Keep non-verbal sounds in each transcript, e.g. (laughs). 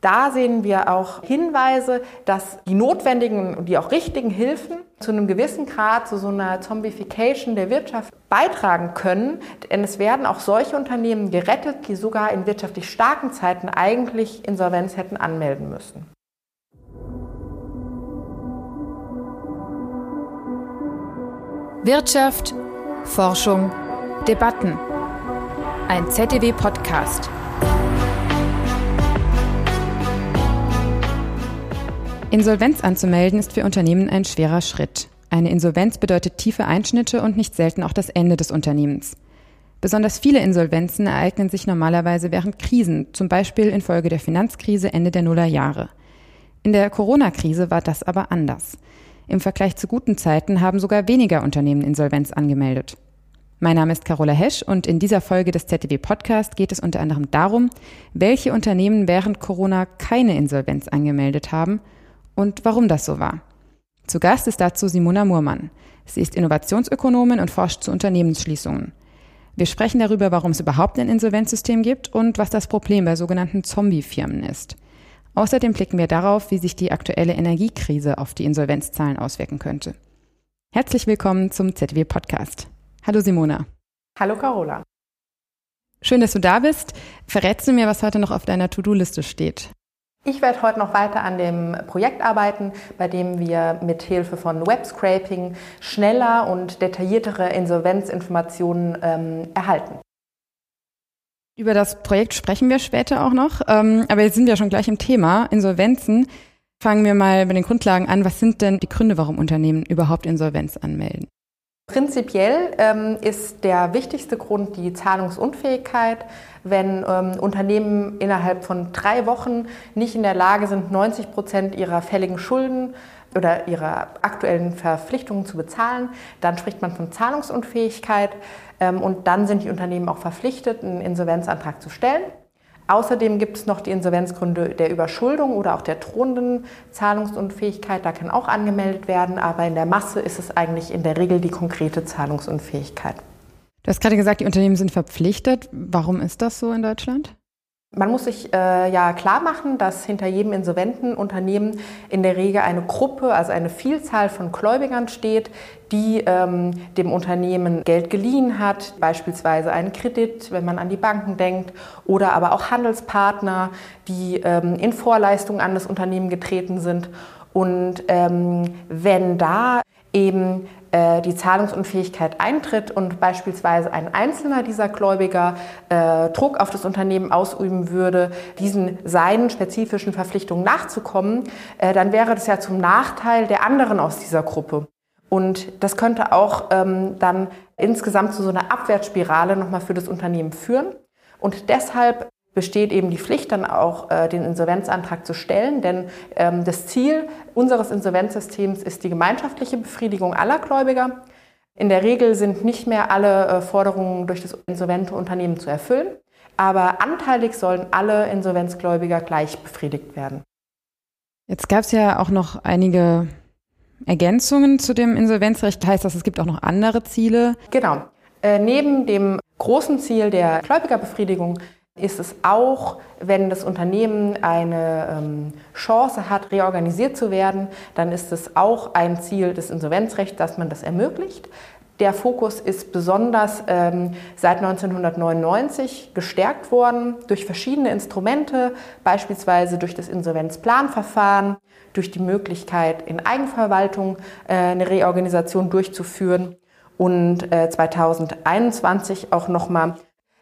Da sehen wir auch Hinweise, dass die notwendigen und die auch richtigen Hilfen zu einem gewissen Grad zu so einer Zombification der Wirtschaft beitragen können. Denn es werden auch solche Unternehmen gerettet, die sogar in wirtschaftlich starken Zeiten eigentlich Insolvenz hätten anmelden müssen. Wirtschaft, Forschung, Debatten. Ein ZDW-Podcast. Insolvenz anzumelden ist für Unternehmen ein schwerer Schritt. Eine Insolvenz bedeutet tiefe Einschnitte und nicht selten auch das Ende des Unternehmens. Besonders viele Insolvenzen ereignen sich normalerweise während Krisen, zum Beispiel infolge der Finanzkrise Ende der Nullerjahre. In der Corona-Krise war das aber anders. Im Vergleich zu guten Zeiten haben sogar weniger Unternehmen Insolvenz angemeldet. Mein Name ist Carola Hesch und in dieser Folge des ZDW Podcast geht es unter anderem darum, welche Unternehmen während Corona keine Insolvenz angemeldet haben und warum das so war. Zu Gast ist dazu Simona Murmann. Sie ist Innovationsökonomin und forscht zu Unternehmensschließungen. Wir sprechen darüber, warum es überhaupt ein Insolvenzsystem gibt und was das Problem bei sogenannten Zombie-Firmen ist. Außerdem blicken wir darauf, wie sich die aktuelle Energiekrise auf die Insolvenzzahlen auswirken könnte. Herzlich willkommen zum ZW Podcast. Hallo Simona. Hallo Carola. Schön, dass du da bist. Verrätst du mir, was heute noch auf deiner To-Do-Liste steht? Ich werde heute noch weiter an dem Projekt arbeiten, bei dem wir mit Hilfe von Webscraping schneller und detailliertere Insolvenzinformationen ähm, erhalten. Über das Projekt sprechen wir später auch noch, ähm, aber jetzt sind wir schon gleich im Thema Insolvenzen. Fangen wir mal bei den Grundlagen an. Was sind denn die Gründe, warum Unternehmen überhaupt Insolvenz anmelden? Prinzipiell ähm, ist der wichtigste Grund die Zahlungsunfähigkeit. Wenn ähm, Unternehmen innerhalb von drei Wochen nicht in der Lage sind, 90 Prozent ihrer fälligen Schulden oder ihrer aktuellen Verpflichtungen zu bezahlen, dann spricht man von Zahlungsunfähigkeit ähm, und dann sind die Unternehmen auch verpflichtet, einen Insolvenzantrag zu stellen. Außerdem gibt es noch die Insolvenzgründe der Überschuldung oder auch der drohenden Zahlungsunfähigkeit. Da kann auch angemeldet werden, aber in der Masse ist es eigentlich in der Regel die konkrete Zahlungsunfähigkeit. Du hast gerade gesagt, die Unternehmen sind verpflichtet. Warum ist das so in Deutschland? Man muss sich äh, ja klar machen, dass hinter jedem insolventen Unternehmen in der Regel eine Gruppe, also eine Vielzahl von Gläubigern steht, die ähm, dem Unternehmen Geld geliehen hat, beispielsweise einen Kredit, wenn man an die Banken denkt, oder aber auch Handelspartner, die ähm, in Vorleistung an das Unternehmen getreten sind. Und ähm, wenn da eben äh, die Zahlungsunfähigkeit eintritt und beispielsweise ein einzelner dieser Gläubiger äh, Druck auf das Unternehmen ausüben würde, diesen seinen spezifischen Verpflichtungen nachzukommen, äh, dann wäre das ja zum Nachteil der anderen aus dieser Gruppe. Und das könnte auch ähm, dann insgesamt zu so einer Abwärtsspirale nochmal für das Unternehmen führen. Und deshalb besteht eben die Pflicht, dann auch äh, den Insolvenzantrag zu stellen. Denn ähm, das Ziel unseres Insolvenzsystems ist die gemeinschaftliche Befriedigung aller Gläubiger. In der Regel sind nicht mehr alle äh, Forderungen durch das insolvente Unternehmen zu erfüllen, aber anteilig sollen alle Insolvenzgläubiger gleich befriedigt werden. Jetzt gab es ja auch noch einige Ergänzungen zu dem Insolvenzrecht. Heißt das, es gibt auch noch andere Ziele? Genau. Äh, neben dem großen Ziel der Gläubigerbefriedigung ist es auch, wenn das Unternehmen eine ähm, Chance hat, reorganisiert zu werden, dann ist es auch ein Ziel des Insolvenzrechts, dass man das ermöglicht. Der Fokus ist besonders ähm, seit 1999 gestärkt worden durch verschiedene Instrumente, beispielsweise durch das Insolvenzplanverfahren, durch die Möglichkeit, in Eigenverwaltung äh, eine Reorganisation durchzuführen und äh, 2021 auch nochmal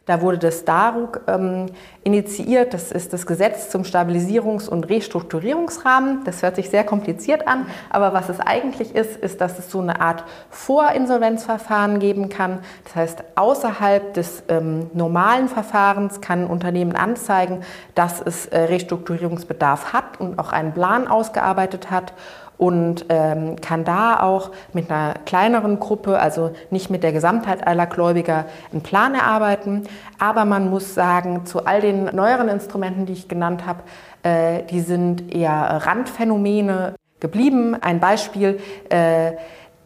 da wurde das DARUG ähm, initiiert. Das ist das Gesetz zum Stabilisierungs- und Restrukturierungsrahmen. Das hört sich sehr kompliziert an, aber was es eigentlich ist, ist, dass es so eine Art Vorinsolvenzverfahren geben kann. Das heißt, außerhalb des ähm, normalen Verfahrens kann ein Unternehmen anzeigen, dass es äh, Restrukturierungsbedarf hat und auch einen Plan ausgearbeitet hat und ähm, kann da auch mit einer kleineren Gruppe, also nicht mit der Gesamtheit aller Gläubiger, einen Plan erarbeiten. Aber man muss sagen, zu all den neueren Instrumenten, die ich genannt habe, äh, die sind eher Randphänomene geblieben. Ein Beispiel. Äh,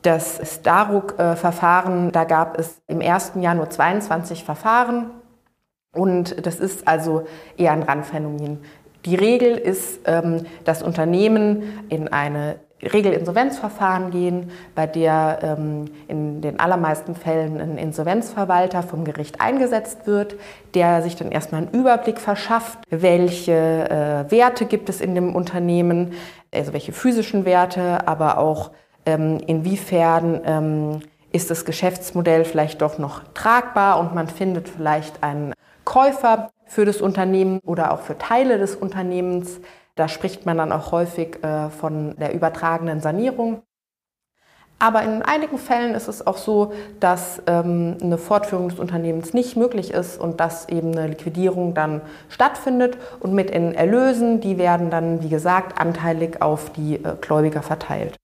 das Staruk-Verfahren, da gab es im ersten Jahr nur 22 Verfahren und das ist also eher ein Randphänomen. Die Regel ist, ähm, dass Unternehmen in eine Regelinsolvenzverfahren gehen, bei der ähm, in den allermeisten Fällen ein Insolvenzverwalter vom Gericht eingesetzt wird, der sich dann erstmal einen Überblick verschafft, welche äh, Werte gibt es in dem Unternehmen, also welche physischen Werte, aber auch ähm, inwiefern ähm, ist das Geschäftsmodell vielleicht doch noch tragbar und man findet vielleicht einen Käufer für das Unternehmen oder auch für Teile des Unternehmens. Da spricht man dann auch häufig äh, von der übertragenen Sanierung. Aber in einigen Fällen ist es auch so, dass ähm, eine Fortführung des Unternehmens nicht möglich ist und dass eben eine Liquidierung dann stattfindet. Und mit den Erlösen, die werden dann, wie gesagt, anteilig auf die äh, Gläubiger verteilt.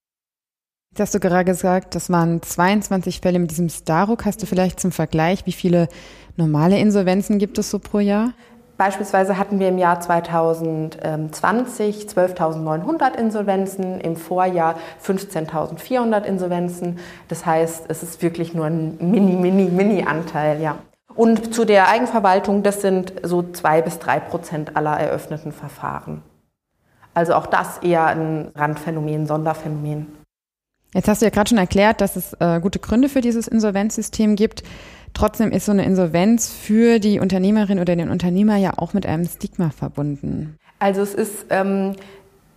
Hast du gerade gesagt, das waren 22 Fälle mit diesem Staruk. Hast du vielleicht zum Vergleich, wie viele normale Insolvenzen gibt es so pro Jahr? Beispielsweise hatten wir im Jahr 2020 12.900 Insolvenzen, im Vorjahr 15.400 Insolvenzen. Das heißt, es ist wirklich nur ein mini, mini, mini Anteil, ja. Und zu der Eigenverwaltung, das sind so zwei bis drei Prozent aller eröffneten Verfahren. Also auch das eher ein Randphänomen, Sonderphänomen. Jetzt hast du ja gerade schon erklärt, dass es äh, gute Gründe für dieses Insolvenzsystem gibt. Trotzdem ist so eine Insolvenz für die Unternehmerin oder den Unternehmer ja auch mit einem Stigma verbunden. Also es ist ähm,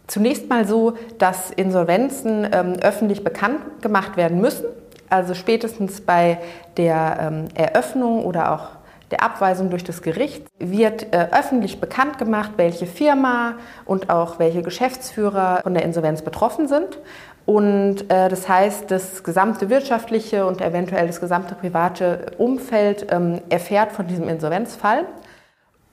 zunächst mal so, dass Insolvenzen ähm, öffentlich bekannt gemacht werden müssen. Also spätestens bei der ähm, Eröffnung oder auch der Abweisung durch das Gericht wird äh, öffentlich bekannt gemacht, welche Firma und auch welche Geschäftsführer von der Insolvenz betroffen sind. Und äh, das heißt, das gesamte wirtschaftliche und eventuell das gesamte private Umfeld ähm, erfährt von diesem Insolvenzfall.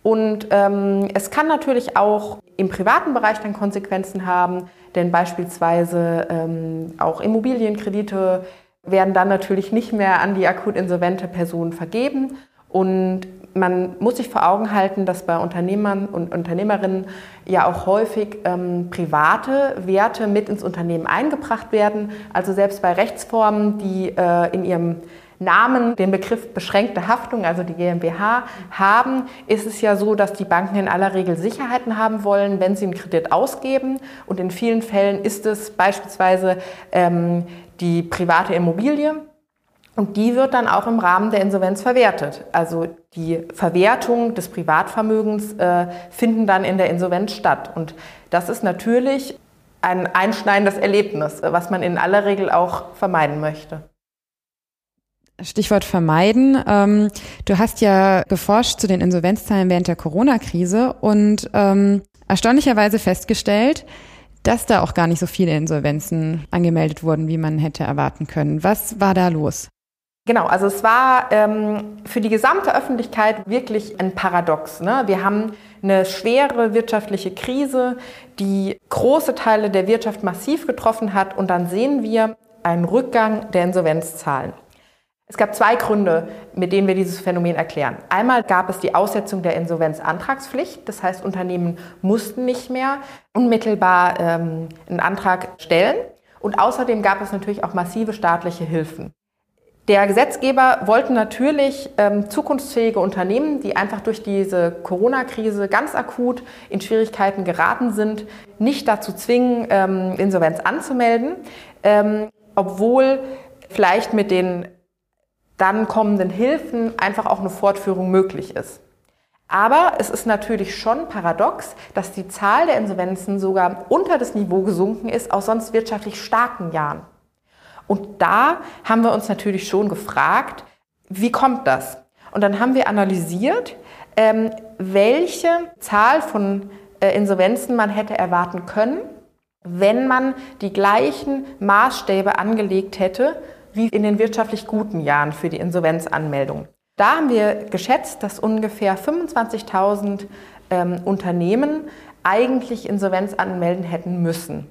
Und ähm, es kann natürlich auch im privaten Bereich dann Konsequenzen haben, denn beispielsweise ähm, auch Immobilienkredite werden dann natürlich nicht mehr an die akut insolvente Person vergeben. Und man muss sich vor Augen halten, dass bei Unternehmern und Unternehmerinnen ja auch häufig ähm, private Werte mit ins Unternehmen eingebracht werden. Also selbst bei Rechtsformen, die äh, in ihrem Namen den Begriff beschränkte Haftung, also die GmbH, haben, ist es ja so, dass die Banken in aller Regel Sicherheiten haben wollen, wenn sie einen Kredit ausgeben. Und in vielen Fällen ist es beispielsweise ähm, die private Immobilie, und die wird dann auch im Rahmen der Insolvenz verwertet. Also die Verwertung des Privatvermögens äh, finden dann in der Insolvenz statt. Und das ist natürlich ein einschneidendes Erlebnis, was man in aller Regel auch vermeiden möchte. Stichwort vermeiden. Ähm, du hast ja geforscht zu den Insolvenzzahlen während der Corona-Krise und ähm, erstaunlicherweise festgestellt, dass da auch gar nicht so viele Insolvenzen angemeldet wurden, wie man hätte erwarten können. Was war da los? Genau, also es war ähm, für die gesamte Öffentlichkeit wirklich ein Paradox. Ne? Wir haben eine schwere wirtschaftliche Krise, die große Teile der Wirtschaft massiv getroffen hat und dann sehen wir einen Rückgang der Insolvenzzahlen. Es gab zwei Gründe, mit denen wir dieses Phänomen erklären. Einmal gab es die Aussetzung der Insolvenzantragspflicht, das heißt Unternehmen mussten nicht mehr unmittelbar ähm, einen Antrag stellen. Und außerdem gab es natürlich auch massive staatliche Hilfen. Der Gesetzgeber wollte natürlich ähm, zukunftsfähige Unternehmen, die einfach durch diese Corona-Krise ganz akut in Schwierigkeiten geraten sind, nicht dazu zwingen, ähm, Insolvenz anzumelden, ähm, obwohl vielleicht mit den dann kommenden Hilfen einfach auch eine Fortführung möglich ist. Aber es ist natürlich schon paradox, dass die Zahl der Insolvenzen sogar unter das Niveau gesunken ist aus sonst wirtschaftlich starken Jahren. Und da haben wir uns natürlich schon gefragt, wie kommt das? Und dann haben wir analysiert, ähm, welche Zahl von äh, Insolvenzen man hätte erwarten können, wenn man die gleichen Maßstäbe angelegt hätte wie in den wirtschaftlich guten Jahren für die Insolvenzanmeldung. Da haben wir geschätzt, dass ungefähr 25.000 ähm, Unternehmen eigentlich Insolvenz anmelden hätten müssen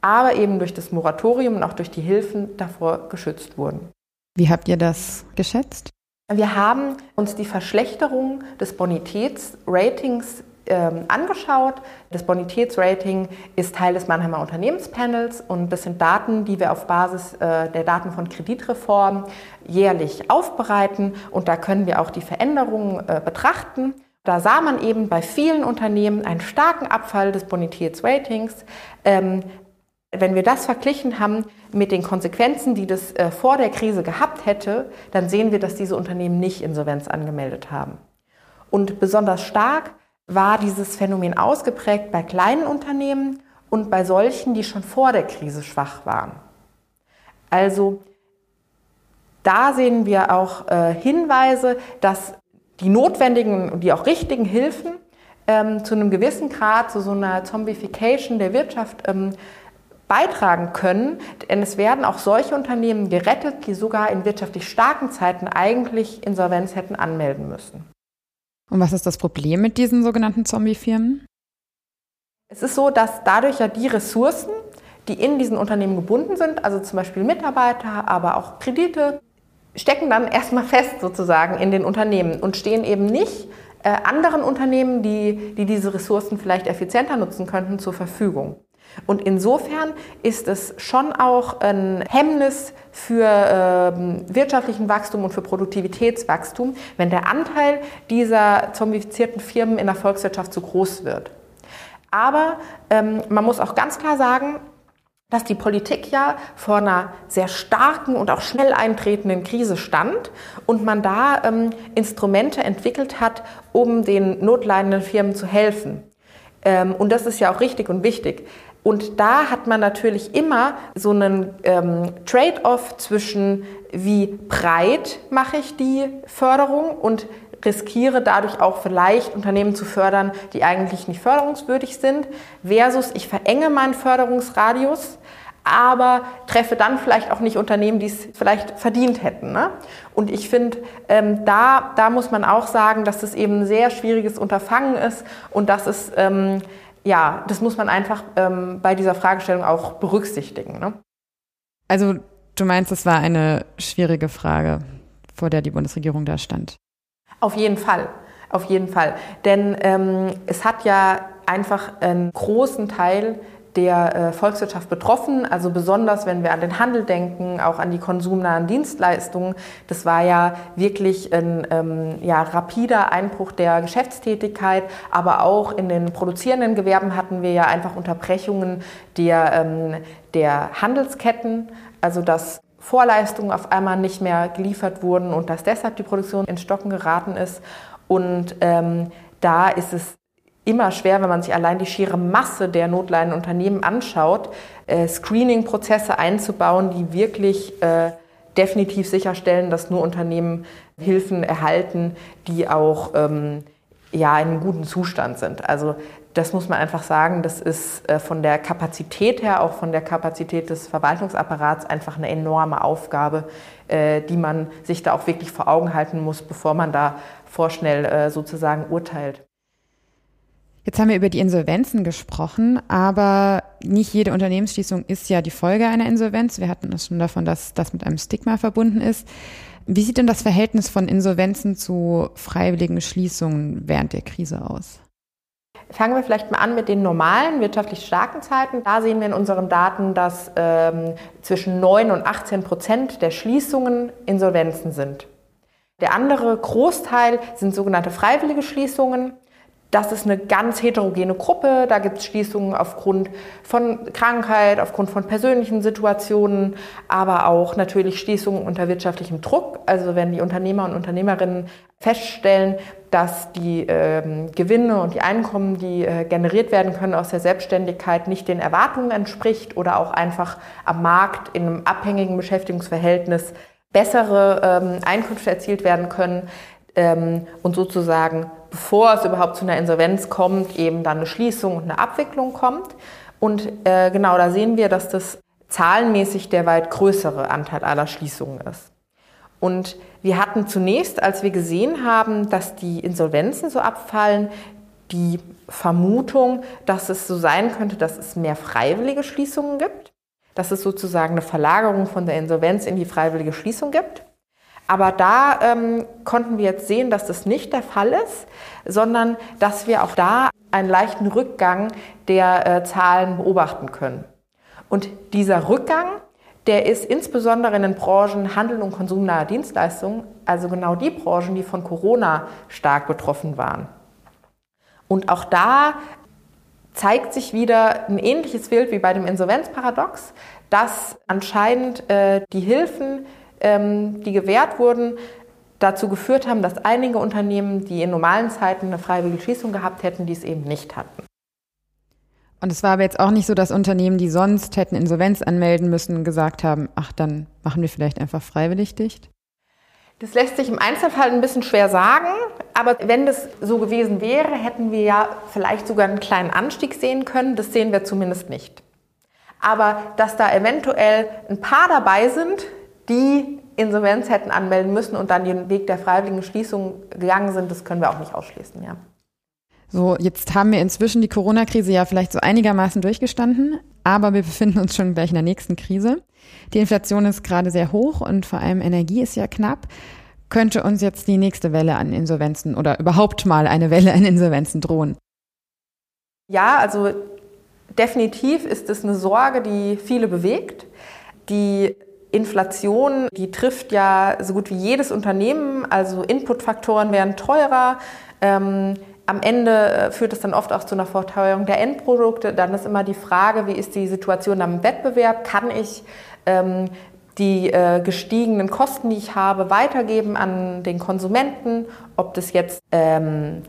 aber eben durch das Moratorium und auch durch die Hilfen davor geschützt wurden. Wie habt ihr das geschätzt? Wir haben uns die Verschlechterung des Bonitätsratings ähm, angeschaut. Das Bonitätsrating ist Teil des Mannheimer Unternehmenspanels und das sind Daten, die wir auf Basis äh, der Daten von Kreditreform jährlich aufbereiten und da können wir auch die Veränderungen äh, betrachten. Da sah man eben bei vielen Unternehmen einen starken Abfall des Bonitätsratings. Wenn wir das verglichen haben mit den Konsequenzen, die das äh, vor der Krise gehabt hätte, dann sehen wir, dass diese Unternehmen nicht Insolvenz angemeldet haben. Und besonders stark war dieses Phänomen ausgeprägt bei kleinen Unternehmen und bei solchen, die schon vor der Krise schwach waren. Also da sehen wir auch äh, Hinweise, dass die notwendigen und die auch richtigen Hilfen ähm, zu einem gewissen Grad zu so einer Zombification der Wirtschaft ähm, beitragen können. Denn es werden auch solche Unternehmen gerettet, die sogar in wirtschaftlich starken Zeiten eigentlich Insolvenz hätten anmelden müssen. Und was ist das Problem mit diesen sogenannten Zombie-Firmen? Es ist so, dass dadurch ja die Ressourcen, die in diesen Unternehmen gebunden sind, also zum Beispiel Mitarbeiter, aber auch Kredite, stecken dann erstmal fest sozusagen in den Unternehmen und stehen eben nicht äh, anderen Unternehmen, die, die diese Ressourcen vielleicht effizienter nutzen könnten, zur Verfügung. Und insofern ist es schon auch ein Hemmnis für äh, wirtschaftlichen Wachstum und für Produktivitätswachstum, wenn der Anteil dieser zombifizierten Firmen in der Volkswirtschaft zu groß wird. Aber ähm, man muss auch ganz klar sagen, dass die Politik ja vor einer sehr starken und auch schnell eintretenden Krise stand und man da ähm, Instrumente entwickelt hat, um den notleidenden Firmen zu helfen. Ähm, und das ist ja auch richtig und wichtig. Und da hat man natürlich immer so einen ähm, Trade-off zwischen, wie breit mache ich die Förderung und riskiere dadurch auch vielleicht Unternehmen zu fördern, die eigentlich nicht förderungswürdig sind, versus ich verenge meinen Förderungsradius, aber treffe dann vielleicht auch nicht Unternehmen, die es vielleicht verdient hätten. Ne? Und ich finde, ähm, da, da muss man auch sagen, dass das eben ein sehr schwieriges Unterfangen ist und dass es, ähm, ja, das muss man einfach ähm, bei dieser Fragestellung auch berücksichtigen. Ne? Also du meinst, es war eine schwierige Frage, vor der die Bundesregierung da stand? Auf jeden Fall, auf jeden Fall. Denn ähm, es hat ja einfach einen großen Teil der äh, Volkswirtschaft betroffen, also besonders wenn wir an den Handel denken, auch an die konsumnahen Dienstleistungen. Das war ja wirklich ein ähm, ja, rapider Einbruch der Geschäftstätigkeit, aber auch in den produzierenden Gewerben hatten wir ja einfach Unterbrechungen der, ähm, der Handelsketten, also dass Vorleistungen auf einmal nicht mehr geliefert wurden und dass deshalb die Produktion ins Stocken geraten ist. Und ähm, da ist es immer schwer, wenn man sich allein die schiere Masse der notleidenden Unternehmen anschaut, äh, Screening-Prozesse einzubauen, die wirklich äh, definitiv sicherstellen, dass nur Unternehmen Hilfen erhalten, die auch ähm, ja, in einem guten Zustand sind. Also das muss man einfach sagen, das ist äh, von der Kapazität her, auch von der Kapazität des Verwaltungsapparats einfach eine enorme Aufgabe, äh, die man sich da auch wirklich vor Augen halten muss, bevor man da vorschnell äh, sozusagen urteilt. Jetzt haben wir über die Insolvenzen gesprochen, aber nicht jede Unternehmensschließung ist ja die Folge einer Insolvenz. Wir hatten es schon davon, dass das mit einem Stigma verbunden ist. Wie sieht denn das Verhältnis von Insolvenzen zu freiwilligen Schließungen während der Krise aus? Fangen wir vielleicht mal an mit den normalen, wirtschaftlich starken Zeiten. Da sehen wir in unseren Daten, dass ähm, zwischen 9 und 18 Prozent der Schließungen Insolvenzen sind. Der andere Großteil sind sogenannte freiwillige Schließungen. Das ist eine ganz heterogene Gruppe. Da gibt es Schließungen aufgrund von Krankheit, aufgrund von persönlichen Situationen, aber auch natürlich Schließungen unter wirtschaftlichem Druck. Also wenn die Unternehmer und Unternehmerinnen feststellen, dass die ähm, Gewinne und die Einkommen, die äh, generiert werden können aus der Selbstständigkeit, nicht den Erwartungen entspricht oder auch einfach am Markt in einem abhängigen Beschäftigungsverhältnis bessere ähm, Einkünfte erzielt werden können ähm, und sozusagen bevor es überhaupt zu einer Insolvenz kommt, eben dann eine Schließung und eine Abwicklung kommt. Und äh, genau da sehen wir, dass das zahlenmäßig der weit größere Anteil aller Schließungen ist. Und wir hatten zunächst, als wir gesehen haben, dass die Insolvenzen so abfallen, die Vermutung, dass es so sein könnte, dass es mehr freiwillige Schließungen gibt, dass es sozusagen eine Verlagerung von der Insolvenz in die freiwillige Schließung gibt. Aber da ähm, konnten wir jetzt sehen, dass das nicht der Fall ist, sondern dass wir auch da einen leichten Rückgang der äh, Zahlen beobachten können. Und dieser Rückgang, der ist insbesondere in den Branchen Handel und konsumnahe Dienstleistungen, also genau die Branchen, die von Corona stark betroffen waren. Und auch da zeigt sich wieder ein ähnliches Bild wie bei dem Insolvenzparadox, dass anscheinend äh, die Hilfen, ähm, die gewährt wurden, dazu geführt haben, dass einige Unternehmen, die in normalen Zeiten eine freiwillige Schließung gehabt hätten, dies eben nicht hatten. Und es war aber jetzt auch nicht so, dass Unternehmen, die sonst hätten Insolvenz anmelden müssen, gesagt haben, ach, dann machen wir vielleicht einfach freiwillig dicht? Das lässt sich im Einzelfall ein bisschen schwer sagen, aber wenn das so gewesen wäre, hätten wir ja vielleicht sogar einen kleinen Anstieg sehen können. Das sehen wir zumindest nicht. Aber dass da eventuell ein paar dabei sind, die Insolvenz hätten anmelden müssen und dann den Weg der freiwilligen Schließung gegangen sind, das können wir auch nicht ausschließen, ja. So, jetzt haben wir inzwischen die Corona-Krise ja vielleicht so einigermaßen durchgestanden, aber wir befinden uns schon gleich in der nächsten Krise. Die Inflation ist gerade sehr hoch und vor allem Energie ist ja knapp. Könnte uns jetzt die nächste Welle an Insolvenzen oder überhaupt mal eine Welle an Insolvenzen drohen? Ja, also definitiv ist es eine Sorge, die viele bewegt. Die Inflation, die trifft ja so gut wie jedes Unternehmen. Also Inputfaktoren werden teurer. Ähm, am Ende äh, führt es dann oft auch zu einer Verteuerung der Endprodukte. Dann ist immer die Frage, wie ist die Situation am Wettbewerb? Kann ich ähm, die äh, gestiegenen Kosten, die ich habe, weitergeben an den Konsumenten? Ob das jetzt ähm,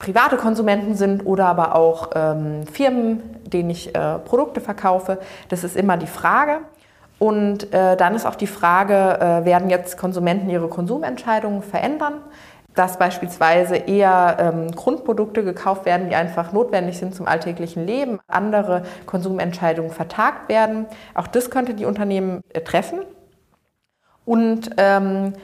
private Konsumenten sind oder aber auch ähm, Firmen, denen ich äh, Produkte verkaufe. Das ist immer die Frage. Und äh, dann ist auch die Frage, äh, werden jetzt Konsumenten ihre Konsumentscheidungen verändern? Dass beispielsweise eher ähm, Grundprodukte gekauft werden, die einfach notwendig sind zum alltäglichen Leben, andere Konsumentscheidungen vertagt werden. Auch das könnte die Unternehmen äh, treffen. Und ähm,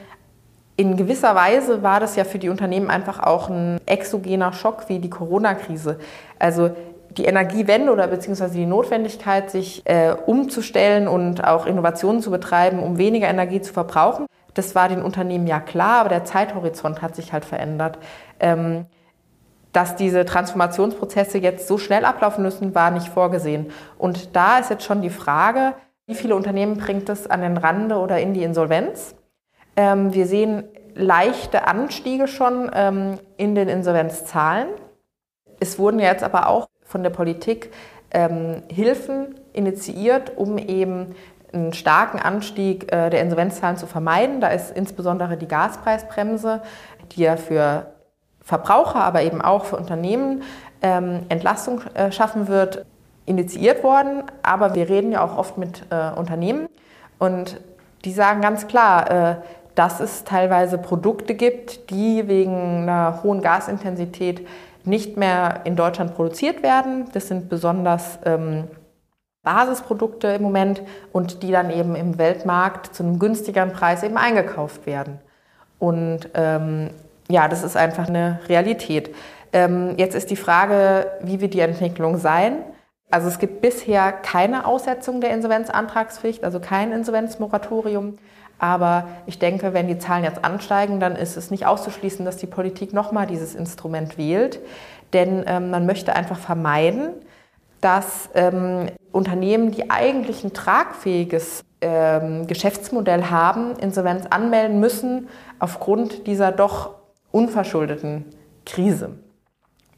in gewisser Weise war das ja für die Unternehmen einfach auch ein exogener Schock wie die Corona-Krise. Also die Energiewende oder beziehungsweise die Notwendigkeit, sich äh, umzustellen und auch Innovationen zu betreiben, um weniger Energie zu verbrauchen. Das war den Unternehmen ja klar, aber der Zeithorizont hat sich halt verändert. Ähm, dass diese Transformationsprozesse jetzt so schnell ablaufen müssen, war nicht vorgesehen. Und da ist jetzt schon die Frage, wie viele Unternehmen bringt es an den Rande oder in die Insolvenz? Ähm, wir sehen leichte Anstiege schon ähm, in den Insolvenzzahlen. Es wurden jetzt aber auch von der Politik ähm, Hilfen initiiert, um eben einen starken Anstieg äh, der Insolvenzzahlen zu vermeiden. Da ist insbesondere die Gaspreisbremse, die ja für Verbraucher, aber eben auch für Unternehmen ähm, Entlastung äh, schaffen wird, initiiert worden. Aber wir reden ja auch oft mit äh, Unternehmen und die sagen ganz klar, äh, dass es teilweise Produkte gibt, die wegen einer hohen Gasintensität nicht mehr in Deutschland produziert werden. Das sind besonders ähm, Basisprodukte im Moment und die dann eben im Weltmarkt zu einem günstigeren Preis eben eingekauft werden. Und ähm, ja, das ist einfach eine Realität. Ähm, jetzt ist die Frage, wie wird die Entwicklung sein? Also es gibt bisher keine Aussetzung der Insolvenzantragspflicht, also kein Insolvenzmoratorium. Aber ich denke, wenn die Zahlen jetzt ansteigen, dann ist es nicht auszuschließen, dass die Politik nochmal dieses Instrument wählt. Denn ähm, man möchte einfach vermeiden, dass ähm, Unternehmen, die eigentlich ein tragfähiges ähm, Geschäftsmodell haben, Insolvenz anmelden müssen aufgrund dieser doch unverschuldeten Krise.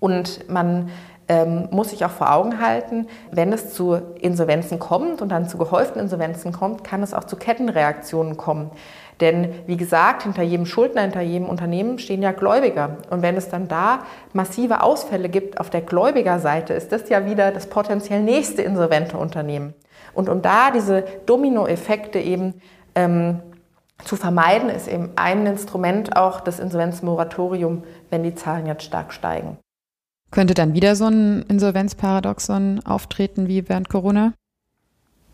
Und man ähm, muss sich auch vor Augen halten, wenn es zu Insolvenzen kommt und dann zu gehäuften Insolvenzen kommt, kann es auch zu Kettenreaktionen kommen. Denn wie gesagt, hinter jedem Schuldner, hinter jedem Unternehmen stehen ja Gläubiger. Und wenn es dann da massive Ausfälle gibt auf der Gläubigerseite, ist das ja wieder das potenziell nächste insolvente Unternehmen. Und um da diese Dominoeffekte eben ähm, zu vermeiden, ist eben ein Instrument auch das Insolvenzmoratorium, wenn die Zahlen jetzt stark steigen. Könnte dann wieder so ein Insolvenzparadoxon auftreten wie während Corona?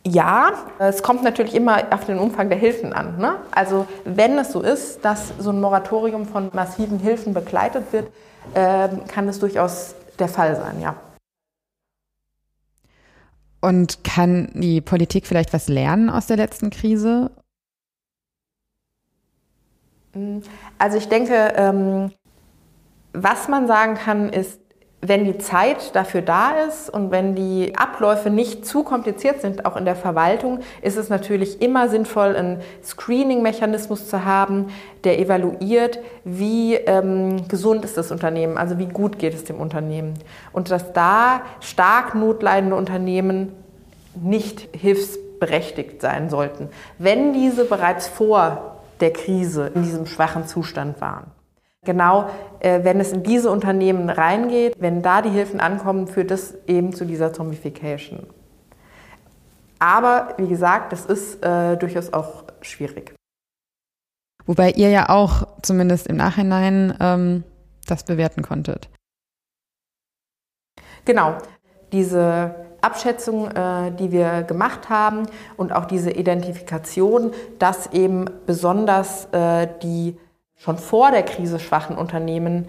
Ja, es kommt natürlich immer auf den Umfang der Hilfen an. Ne? Also wenn es so ist, dass so ein Moratorium von massiven Hilfen begleitet wird, äh, kann es durchaus der Fall sein, ja. Und kann die Politik vielleicht was lernen aus der letzten Krise? Also ich denke, ähm, was man sagen kann, ist, wenn die Zeit dafür da ist und wenn die Abläufe nicht zu kompliziert sind, auch in der Verwaltung, ist es natürlich immer sinnvoll, einen Screening-Mechanismus zu haben, der evaluiert, wie ähm, gesund ist das Unternehmen, also wie gut geht es dem Unternehmen. Und dass da stark notleidende Unternehmen nicht hilfsberechtigt sein sollten, wenn diese bereits vor der Krise in diesem schwachen Zustand waren. Genau, äh, wenn es in diese Unternehmen reingeht, wenn da die Hilfen ankommen, führt das eben zu dieser Zombification. Aber wie gesagt, das ist äh, durchaus auch schwierig. Wobei ihr ja auch zumindest im Nachhinein ähm, das bewerten konntet. Genau, diese Abschätzung, äh, die wir gemacht haben und auch diese Identifikation, dass eben besonders äh, die schon vor der Krise schwachen Unternehmen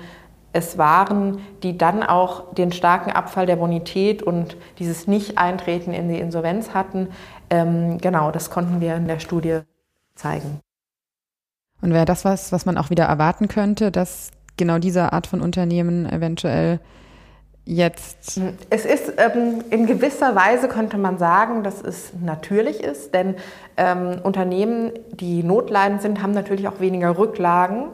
es waren, die dann auch den starken Abfall der Bonität und dieses Nicht-Eintreten in die Insolvenz hatten. Ähm, genau, das konnten wir in der Studie zeigen. Und wäre das was, was man auch wieder erwarten könnte, dass genau diese Art von Unternehmen eventuell jetzt? Es ist ähm, in gewisser Weise könnte man sagen, dass es natürlich ist, denn ähm, Unternehmen, die notleidend sind, haben natürlich auch weniger Rücklagen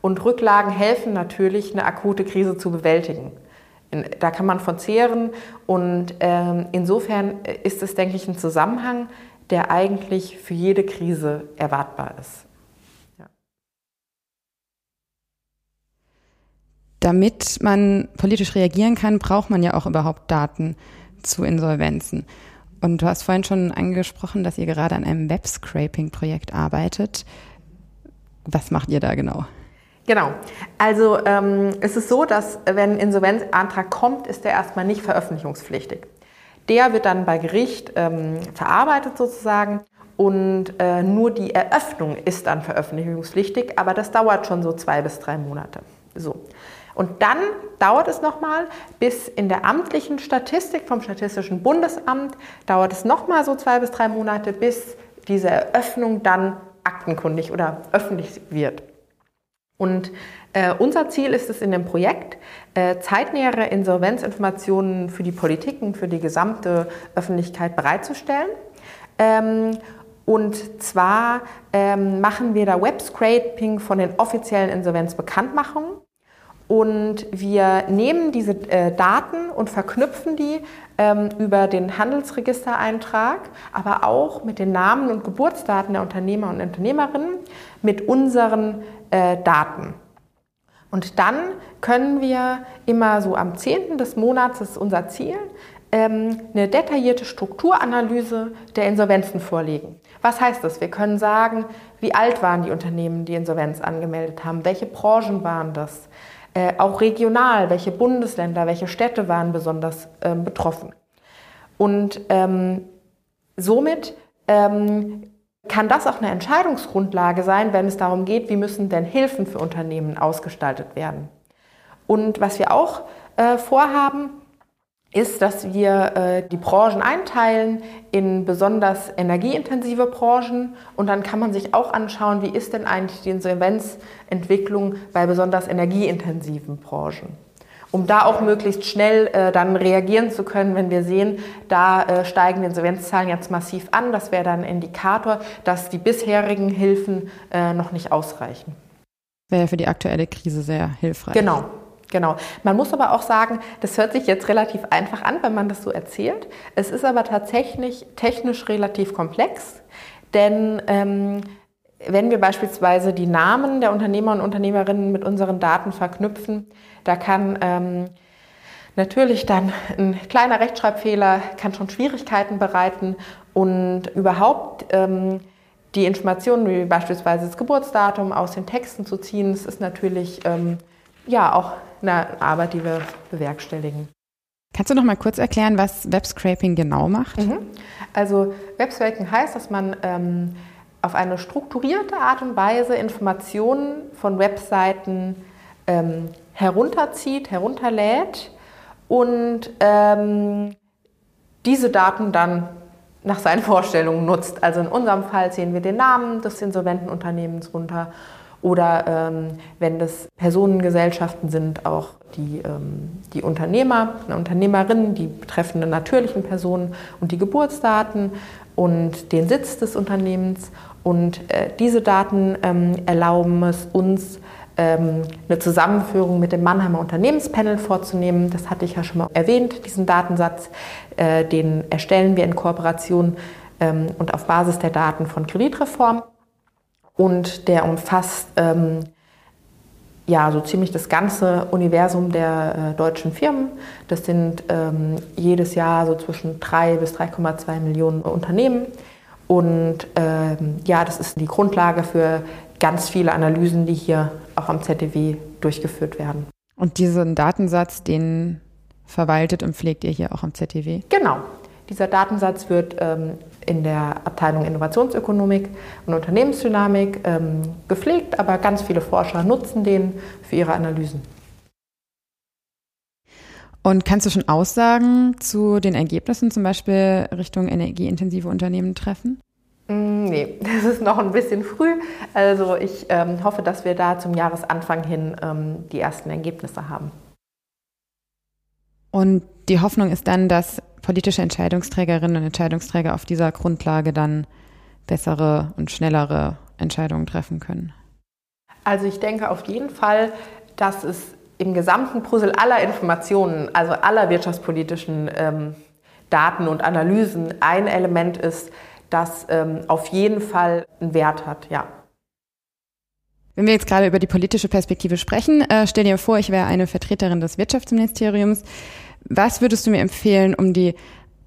und Rücklagen helfen natürlich, eine akute Krise zu bewältigen. Da kann man von zehren und ähm, insofern ist es, denke ich, ein Zusammenhang, der eigentlich für jede Krise erwartbar ist. Damit man politisch reagieren kann, braucht man ja auch überhaupt Daten zu Insolvenzen. Und du hast vorhin schon angesprochen, dass ihr gerade an einem Web-Scraping-Projekt arbeitet. Was macht ihr da genau? Genau. Also ähm, es ist so, dass wenn ein Insolvenzantrag kommt, ist der erstmal nicht veröffentlichungspflichtig. Der wird dann bei Gericht ähm, verarbeitet sozusagen und äh, nur die Eröffnung ist dann veröffentlichungspflichtig, aber das dauert schon so zwei bis drei Monate. So. Und dann dauert es nochmal, bis in der amtlichen Statistik vom Statistischen Bundesamt, dauert es nochmal so zwei bis drei Monate, bis diese Eröffnung dann aktenkundig oder öffentlich wird. Und äh, unser Ziel ist es in dem Projekt, äh, zeitnähere Insolvenzinformationen für die Politiken, für die gesamte Öffentlichkeit bereitzustellen. Ähm, und zwar ähm, machen wir da Web-Scraping von den offiziellen Insolvenzbekanntmachungen. Und wir nehmen diese äh, Daten und verknüpfen die ähm, über den Handelsregistereintrag, aber auch mit den Namen und Geburtsdaten der Unternehmer und Unternehmerinnen, mit unseren äh, Daten. Und dann können wir immer so am 10. des Monats, das ist unser Ziel, ähm, eine detaillierte Strukturanalyse der Insolvenzen vorlegen. Was heißt das? Wir können sagen, wie alt waren die Unternehmen, die Insolvenz angemeldet haben, welche Branchen waren das, äh, auch regional, welche Bundesländer, welche Städte waren besonders ähm, betroffen. Und ähm, somit ähm, kann das auch eine Entscheidungsgrundlage sein, wenn es darum geht, wie müssen denn Hilfen für Unternehmen ausgestaltet werden. Und was wir auch äh, vorhaben, ist, dass wir äh, die Branchen einteilen in besonders energieintensive Branchen und dann kann man sich auch anschauen, wie ist denn eigentlich die Insolvenzentwicklung bei besonders energieintensiven Branchen. Um da auch möglichst schnell äh, dann reagieren zu können, wenn wir sehen, da äh, steigen die Insolvenzzahlen jetzt massiv an. Das wäre dann ein Indikator, dass die bisherigen Hilfen äh, noch nicht ausreichen. Wäre für die aktuelle Krise sehr hilfreich. Genau, Genau. Man muss aber auch sagen, das hört sich jetzt relativ einfach an, wenn man das so erzählt. Es ist aber tatsächlich technisch relativ komplex, denn ähm, wenn wir beispielsweise die Namen der Unternehmer und Unternehmerinnen mit unseren Daten verknüpfen, da kann ähm, natürlich dann ein kleiner Rechtschreibfehler kann schon Schwierigkeiten bereiten und überhaupt ähm, die Informationen wie beispielsweise das Geburtsdatum aus den Texten zu ziehen, das ist natürlich ähm, ja auch eine Arbeit, die wir bewerkstelligen. Kannst du noch mal kurz erklären, was Webscraping genau macht? Mhm. Also Webscraping heißt, dass man ähm, auf eine strukturierte Art und Weise Informationen von Webseiten ähm, herunterzieht, herunterlädt und ähm, diese Daten dann nach seinen Vorstellungen nutzt. Also in unserem Fall ziehen wir den Namen des insolventen Unternehmens runter Oder ähm, wenn das Personengesellschaften sind, auch die, ähm, die Unternehmer, Unternehmerinnen, die betreffenden natürlichen Personen und die Geburtsdaten und den Sitz des Unternehmens. Und äh, diese Daten ähm, erlauben es uns, ähm, eine Zusammenführung mit dem Mannheimer Unternehmenspanel vorzunehmen. Das hatte ich ja schon mal erwähnt, diesen Datensatz. Äh, den erstellen wir in Kooperation ähm, und auf Basis der Daten von Kreditreform. Und der umfasst ähm, ja so ziemlich das ganze Universum der äh, deutschen Firmen. Das sind ähm, jedes Jahr so zwischen 3 bis 3,2 Millionen Unternehmen. Und ähm, ja, das ist die Grundlage für ganz viele Analysen, die hier auch am ZDW durchgeführt werden. Und diesen Datensatz, den verwaltet und pflegt ihr hier auch am ZDW? Genau. Dieser Datensatz wird ähm, in der Abteilung Innovationsökonomik und Unternehmensdynamik ähm, gepflegt, aber ganz viele Forscher nutzen den für ihre Analysen. Und kannst du schon Aussagen zu den Ergebnissen, zum Beispiel Richtung energieintensive Unternehmen treffen? Mm, nee, (laughs) das ist noch ein bisschen früh. Also ich ähm, hoffe, dass wir da zum Jahresanfang hin ähm, die ersten Ergebnisse haben. Und die Hoffnung ist dann, dass politische Entscheidungsträgerinnen und Entscheidungsträger auf dieser Grundlage dann bessere und schnellere Entscheidungen treffen können. Also ich denke auf jeden Fall, dass es im gesamten Puzzle aller Informationen, also aller wirtschaftspolitischen ähm, Daten und Analysen ein Element ist, das ähm, auf jeden Fall einen Wert hat, ja. Wenn wir jetzt gerade über die politische Perspektive sprechen, äh, stell dir vor, ich wäre eine Vertreterin des Wirtschaftsministeriums. Was würdest du mir empfehlen, um die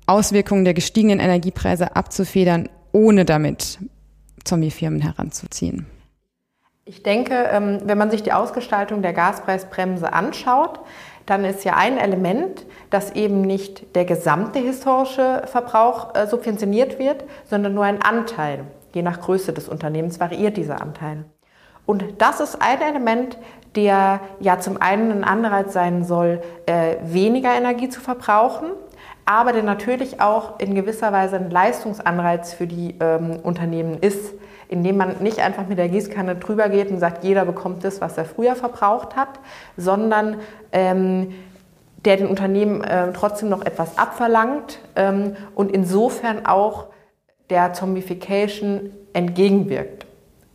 Auswirkungen der gestiegenen Energiepreise abzufedern, ohne damit Zombiefirmen heranzuziehen? Ich denke, ähm, wenn man sich die Ausgestaltung der Gaspreisbremse anschaut, dann ist ja ein Element, dass eben nicht der gesamte historische Verbrauch äh, subventioniert wird, sondern nur ein Anteil. Je nach Größe des Unternehmens variiert dieser Anteil. Und das ist ein Element, der ja zum einen ein Anreiz sein soll, äh, weniger Energie zu verbrauchen, aber der natürlich auch in gewisser Weise ein Leistungsanreiz für die ähm, Unternehmen ist, indem man nicht einfach mit der Gießkanne drüber geht und sagt, jeder bekommt das, was er früher verbraucht hat, sondern ähm, der den Unternehmen äh, trotzdem noch etwas abverlangt ähm, und insofern auch der Zombification entgegenwirkt.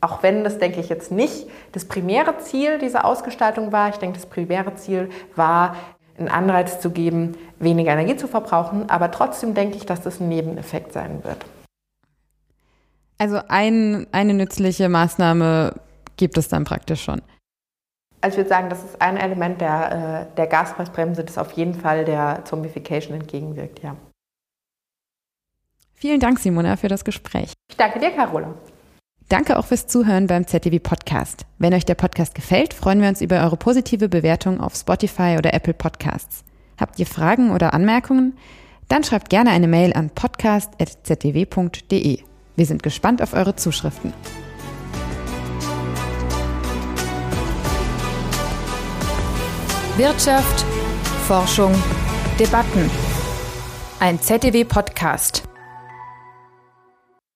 Auch wenn das, denke ich, jetzt nicht das primäre Ziel dieser Ausgestaltung war. Ich denke, das primäre Ziel war, einen Anreiz zu geben, weniger Energie zu verbrauchen. Aber trotzdem denke ich, dass das ein Nebeneffekt sein wird. Also ein, eine nützliche Maßnahme gibt es dann praktisch schon. Also ich würde sagen, das ist ein Element der, äh, der Gaspreisbremse, das auf jeden Fall der Zombification entgegenwirkt, ja. Vielen Dank, Simona, für das Gespräch. Ich danke dir, Carola. Danke auch fürs Zuhören beim ZDW Podcast. Wenn euch der Podcast gefällt, freuen wir uns über eure positive Bewertung auf Spotify oder Apple Podcasts. Habt ihr Fragen oder Anmerkungen? Dann schreibt gerne eine Mail an podcast.zdw.de. Wir sind gespannt auf eure Zuschriften. Wirtschaft, Forschung, Debatten. Ein ZDW Podcast.